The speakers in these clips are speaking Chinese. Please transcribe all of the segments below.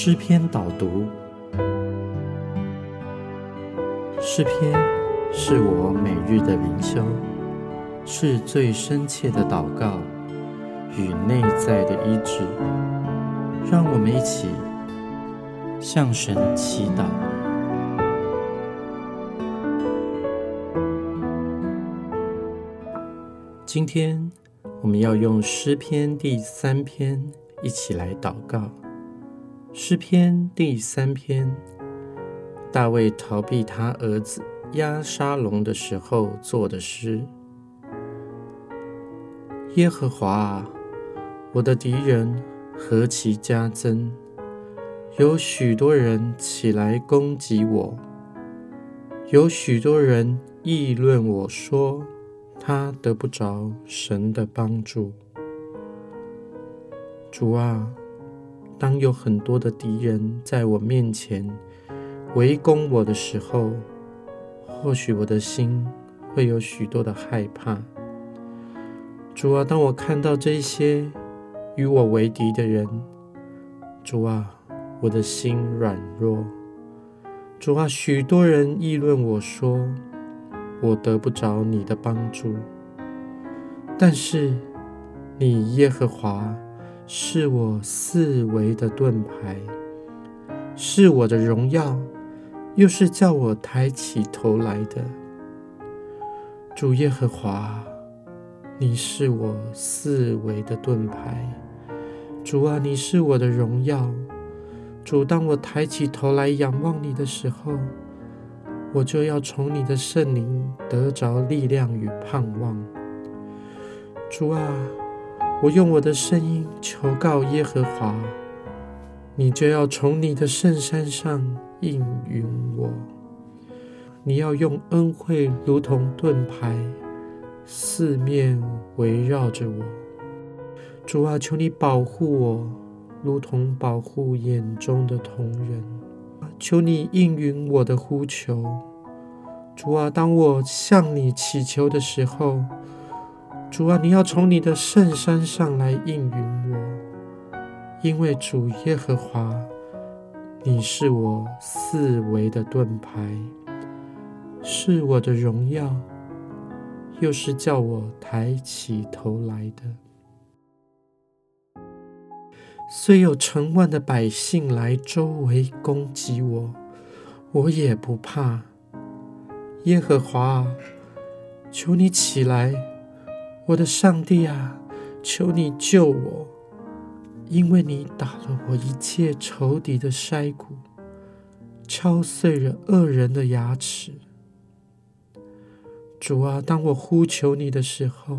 诗篇导读。诗篇是我每日的灵修，是最深切的祷告与内在的医治。让我们一起向神祈祷。今天我们要用诗篇第三篇一起来祷告。诗篇第三篇，大卫逃避他儿子押沙龙的时候做的诗。耶和华啊，我的敌人何其加增！有许多人起来攻击我，有许多人议论我说。他得不着神的帮助。主啊，当有很多的敌人在我面前围攻我的时候，或许我的心会有许多的害怕。主啊，当我看到这些与我为敌的人，主啊，我的心软弱。主啊，许多人议论我说。我得不着你的帮助，但是你耶和华是我四围的盾牌，是我的荣耀，又是叫我抬起头来的。主耶和华，你是我四围的盾牌，主啊，你是我的荣耀。主，当我抬起头来仰望你的时候。我就要从你的圣灵得着力量与盼望，主啊，我用我的声音求告耶和华，你就要从你的圣山上应允我。你要用恩惠如同盾牌，四面围绕着我。主啊，求你保护我，如同保护眼中的瞳人。求你应允我的呼求，主啊！当我向你祈求的时候，主啊，你要从你的圣山上来应允我，因为主耶和华，你是我四围的盾牌，是我的荣耀，又是叫我抬起头来的。虽有成万的百姓来周围攻击我，我也不怕。耶和华，求你起来，我的上帝啊，求你救我，因为你打了我一切仇敌的筛骨，敲碎了恶人的牙齿。主啊，当我呼求你的时候，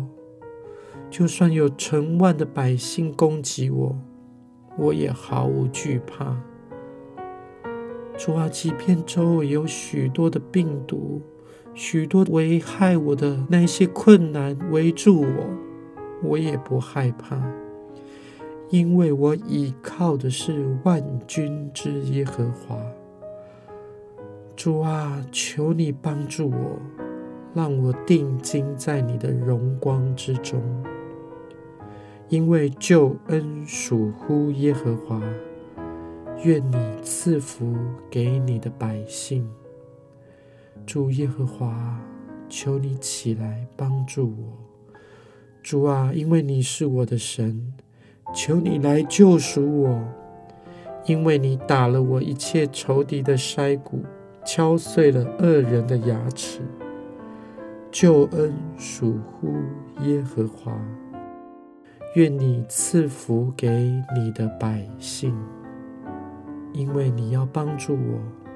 就算有成万的百姓攻击我。我也毫无惧怕。主啊，即便周围有许多的病毒、许多危害我的那些困难围住我，我也不害怕，因为我倚靠的是万军之耶和华。主啊，求你帮助我，让我定睛在你的荣光之中。因为救恩属乎耶和华，愿你赐福给你的百姓。主耶和华，求你起来帮助我。主啊，因为你是我的神，求你来救赎我。因为你打了我一切仇敌的筛骨，敲碎了恶人的牙齿。救恩属乎耶和华。愿你赐福给你的百姓，因为你要帮助我，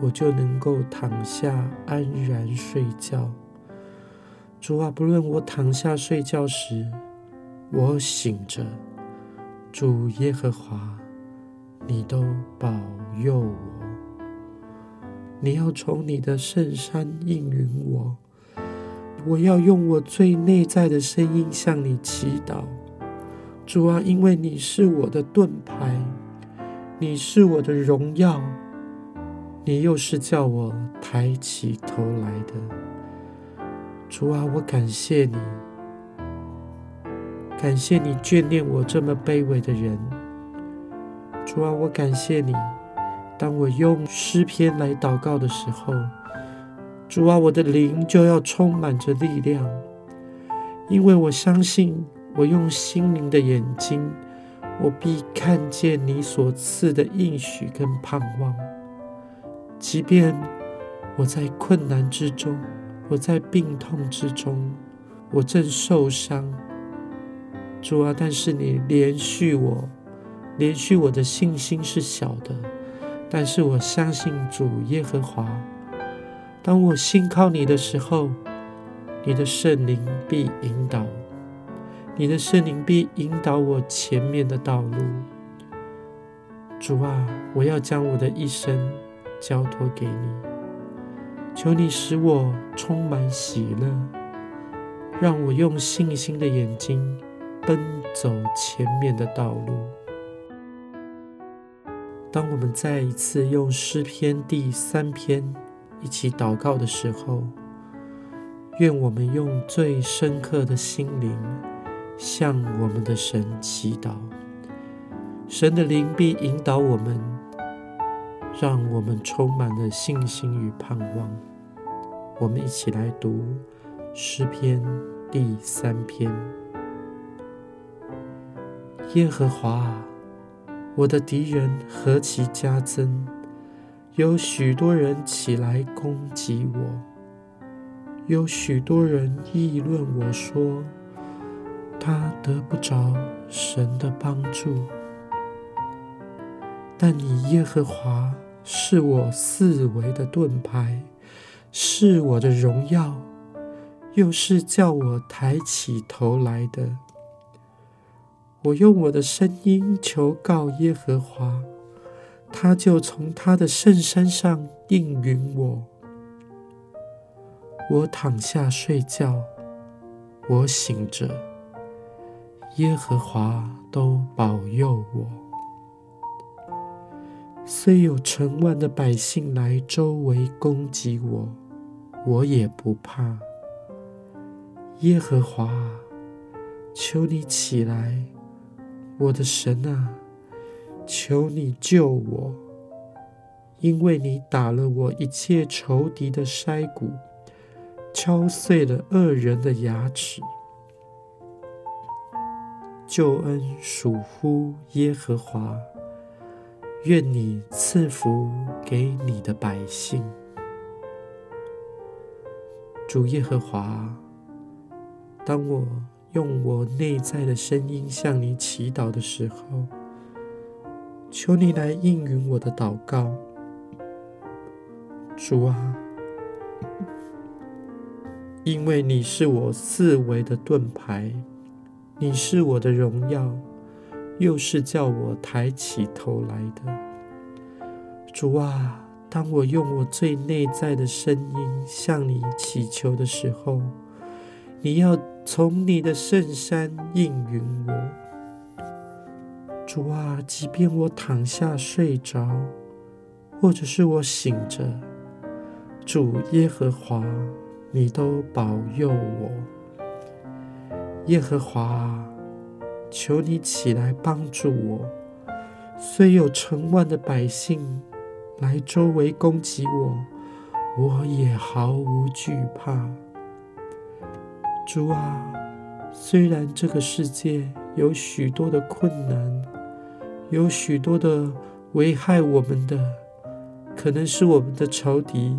我就能够躺下安然睡觉。主啊，不论我躺下睡觉时，我醒着，主耶和华，你都保佑我。你要从你的圣山应允我，我要用我最内在的声音向你祈祷。主啊，因为你是我的盾牌，你是我的荣耀，你又是叫我抬起头来的。主啊，我感谢你，感谢你眷恋我这么卑微的人。主啊，我感谢你。当我用诗篇来祷告的时候，主啊，我的灵就要充满着力量，因为我相信，我用心灵的眼睛，我必看见你所赐的应许跟盼望。即便我在困难之中，我在病痛之中，我正受伤，主啊，但是你连续我，连续我的信心是小的。但是我相信主耶和华。当我信靠你的时候，你的圣灵必引导，你的圣灵必引导我前面的道路。主啊，我要将我的一生交托给你，求你使我充满喜乐，让我用信心的眼睛奔走前面的道路。当我们再一次用诗篇第三篇一起祷告的时候，愿我们用最深刻的心灵向我们的神祈祷，神的灵必引导我们，让我们充满了信心与盼望。我们一起来读诗篇第三篇，耶和华。我的敌人何其加增，有许多人起来攻击我，有许多人议论我说，他得不着神的帮助。但你耶和华是我四围的盾牌，是我的荣耀，又是叫我抬起头来的。我用我的声音求告耶和华，他就从他的圣山上应允我。我躺下睡觉，我醒着，耶和华都保佑我。虽有成万的百姓来周围攻击我，我也不怕。耶和华，求你起来。我的神啊，求你救我，因为你打了我一切仇敌的筛骨，敲碎了恶人的牙齿。救恩属乎耶和华，愿你赐福给你的百姓。主耶和华，当我。用我内在的声音向你祈祷的时候，求你来应允我的祷告，主啊，因为你是我四维的盾牌，你是我的荣耀，又是叫我抬起头来的。主啊，当我用我最内在的声音向你祈求的时候，你要。从你的圣山应允我，主啊！即便我躺下睡着，或者是我醒着，主耶和华，你都保佑我。耶和华，求你起来帮助我。虽有成万的百姓来周围攻击我，我也毫无惧怕。主啊，虽然这个世界有许多的困难，有许多的危害我们的，可能是我们的仇敌，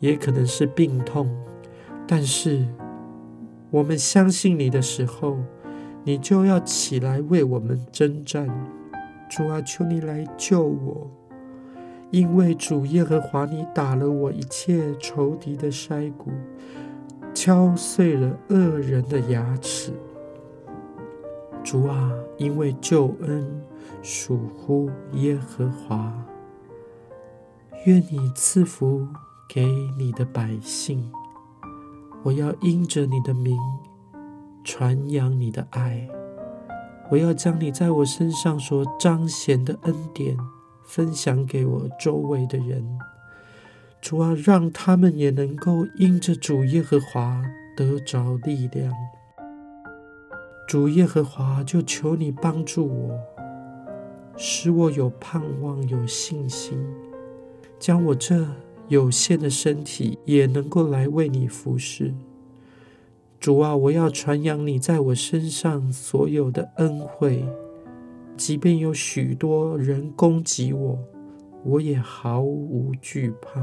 也可能是病痛，但是我们相信你的时候，你就要起来为我们征战。主啊，求你来救我，因为主耶和华，你打了我一切仇敌的筛骨。敲碎了恶人的牙齿，主啊，因为救恩属乎耶和华，愿你赐福给你的百姓。我要因着你的名传扬你的爱，我要将你在我身上所彰显的恩典分享给我周围的人。主啊，让他们也能够因着主耶和华得着力量。主耶和华，就求你帮助我，使我有盼望、有信心，将我这有限的身体也能够来为你服侍。主啊，我要传扬你在我身上所有的恩惠，即便有许多人攻击我，我也毫无惧怕，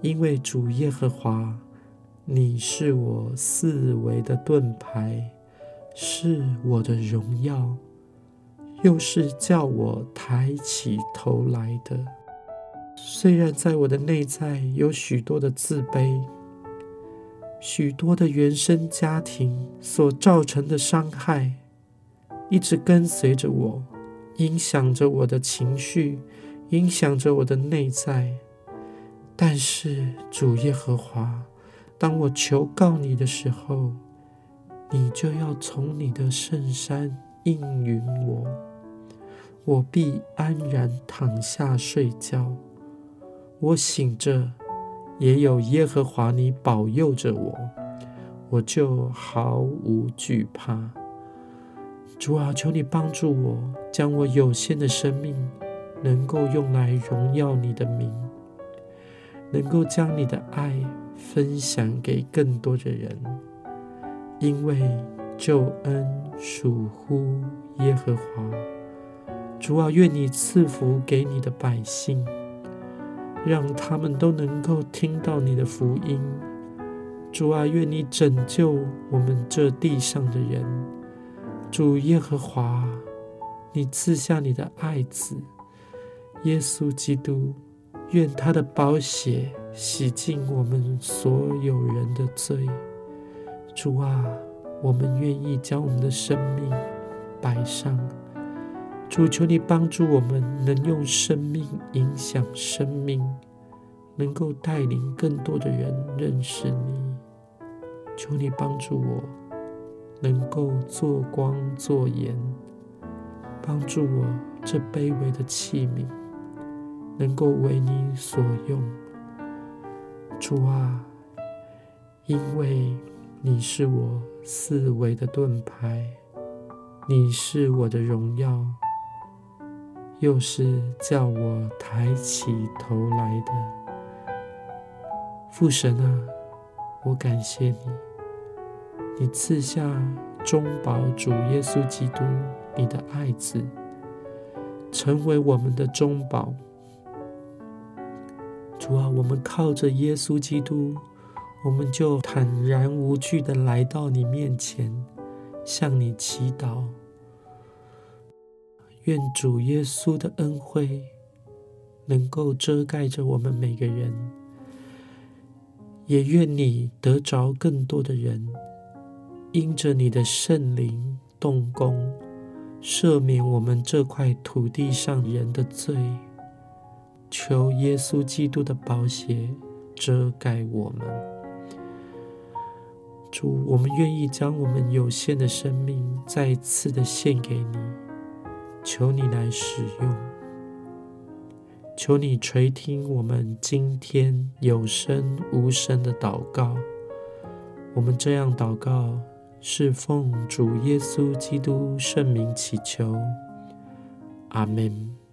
因为主耶和华，你是我四围的盾牌，是我的荣耀，又是叫我抬起头来的。虽然在我的内在有许多的自卑。许多的原生家庭所造成的伤害，一直跟随着我，影响着我的情绪，影响着我的内在。但是主耶和华，当我求告你的时候，你就要从你的圣山应允我，我必安然躺下睡觉。我醒着。也有耶和华你保佑着我，我就毫无惧怕。主啊，求你帮助我，将我有限的生命能够用来荣耀你的名，能够将你的爱分享给更多的人，因为救恩属乎耶和华。主啊，愿你赐福给你的百姓。让他们都能够听到你的福音，主啊，愿你拯救我们这地上的人。主耶和华，你赐下你的爱子耶稣基督，愿他的宝血洗净我们所有人的罪。主啊，我们愿意将我们的生命摆上。主求你帮助我们，能用生命影响生命，能够带领更多的人认识你。求你帮助我，能够做光做盐，帮助我这卑微的器皿，能够为你所用。主啊，因为你是我四维的盾牌，你是我的荣耀。又是叫我抬起头来的父神啊，我感谢你，你赐下中保主耶稣基督，你的爱子，成为我们的中保。主啊，我们靠着耶稣基督，我们就坦然无惧的来到你面前，向你祈祷。愿主耶稣的恩惠能够遮盖着我们每个人，也愿你得着更多的人，因着你的圣灵动工，赦免我们这块土地上人的罪。求耶稣基督的宝血遮盖我们。主，我们愿意将我们有限的生命再次的献给你。求你来使用，求你垂听我们今天有声无声的祷告。我们这样祷告，是奉主耶稣基督圣名祈求。阿门。